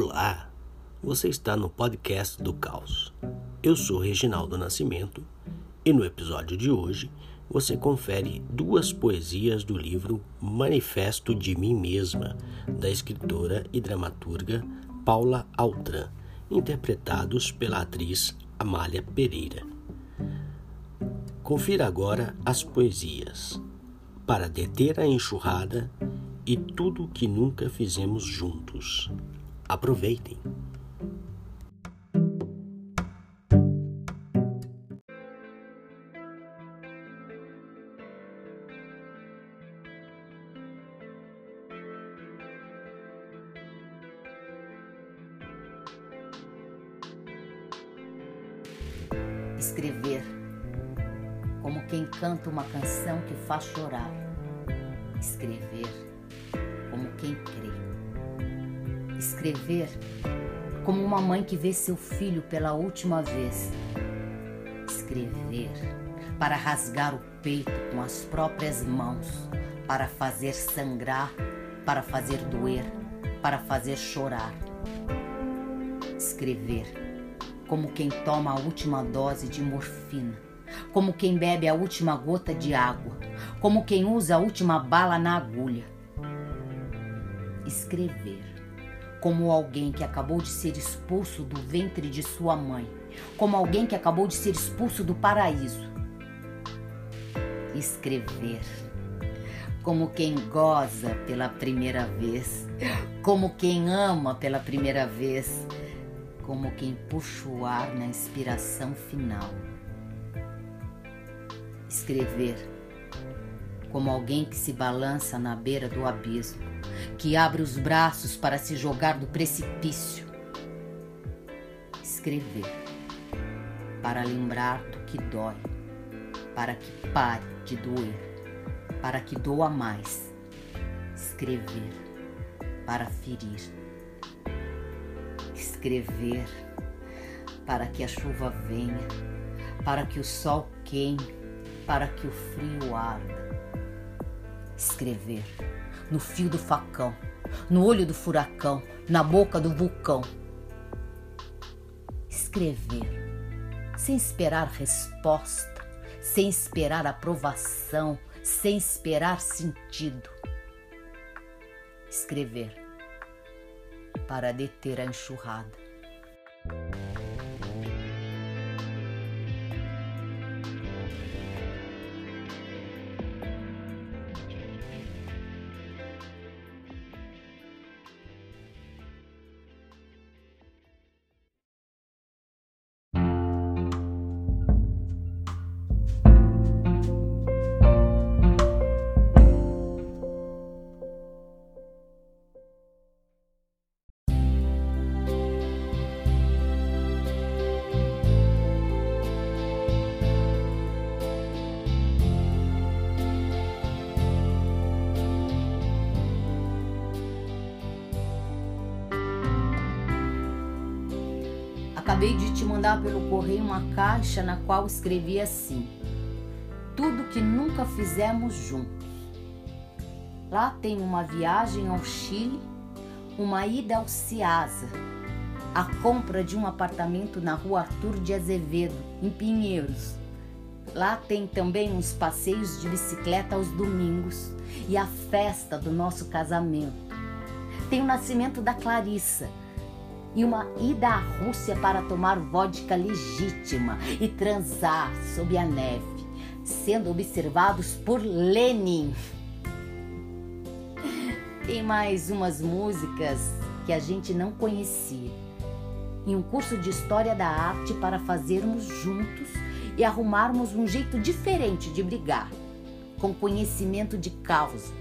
Olá, você está no podcast do Caos. Eu sou Reginaldo Nascimento e no episódio de hoje você confere duas poesias do livro Manifesto de Mim Mesma, da escritora e dramaturga Paula Altran, interpretados pela atriz Amália Pereira. Confira agora as poesias. Para deter a enxurrada e tudo o que nunca fizemos juntos. Aproveitem! Escrever, como quem canta uma canção que faz chorar. Escrever como quem crê. Escrever como uma mãe que vê seu filho pela última vez. Escrever para rasgar o peito com as próprias mãos, para fazer sangrar, para fazer doer, para fazer chorar. Escrever como quem toma a última dose de morfina, como quem bebe a última gota de água, como quem usa a última bala na agulha escrever como alguém que acabou de ser expulso do ventre de sua mãe, como alguém que acabou de ser expulso do paraíso. Escrever como quem goza pela primeira vez, como quem ama pela primeira vez, como quem puxa o ar na inspiração final. Escrever como alguém que se balança na beira do abismo, que abre os braços para se jogar do precipício. Escrever para lembrar do que dói, para que pare de doer, para que doa mais. Escrever para ferir. Escrever para que a chuva venha, para que o sol queime, para que o frio arda escrever no fio do facão, no olho do furacão, na boca do vulcão. Escrever sem esperar resposta, sem esperar aprovação, sem esperar sentido. Escrever para deter a enxurrada. Acabei de te mandar pelo correio uma caixa na qual escrevi assim: Tudo que nunca fizemos juntos. Lá tem uma viagem ao Chile, uma ida ao Ciasa, a compra de um apartamento na rua Arthur de Azevedo, em Pinheiros. Lá tem também uns passeios de bicicleta aos domingos e a festa do nosso casamento. Tem o nascimento da Clarissa e uma ida à Rússia para tomar vodka legítima e transar sob a neve, sendo observados por Lenin. Tem mais umas músicas que a gente não conhecia. E um curso de história da arte para fazermos juntos e arrumarmos um jeito diferente de brigar, com conhecimento de causa.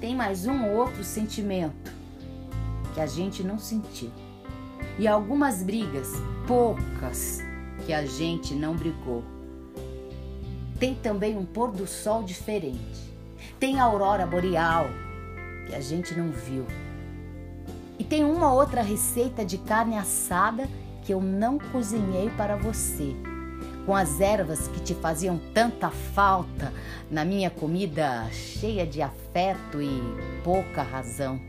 Tem mais um outro sentimento que a gente não sentiu. E algumas brigas, poucas, que a gente não brigou. Tem também um pôr do sol diferente. Tem a aurora boreal, que a gente não viu. E tem uma outra receita de carne assada que eu não cozinhei para você, com as ervas que te faziam tanta falta na minha comida cheia de afeto e pouca razão.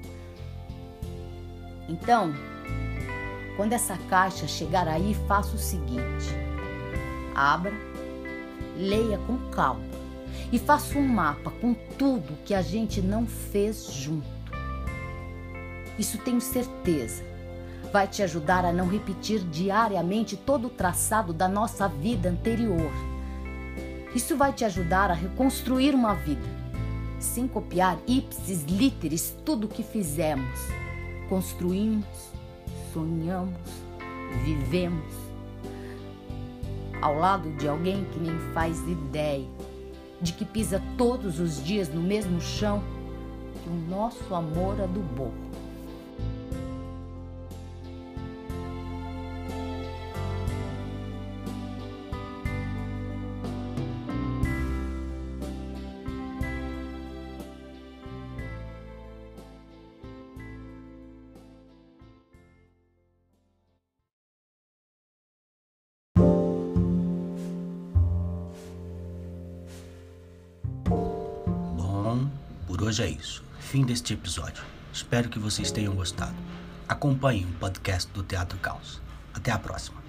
Então, quando essa caixa chegar aí, faça o seguinte: abra, leia com calma e faça um mapa com tudo que a gente não fez junto. Isso tenho certeza vai te ajudar a não repetir diariamente todo o traçado da nossa vida anterior. Isso vai te ajudar a reconstruir uma vida, sem copiar ipsis literis tudo o que fizemos, construímos, sonhamos, vivemos, ao lado de alguém que nem faz ideia de que pisa todos os dias no mesmo chão que o nosso amor adubou. Por hoje é isso. Fim deste episódio. Espero que vocês tenham gostado. Acompanhem o podcast do Teatro Caos. Até a próxima.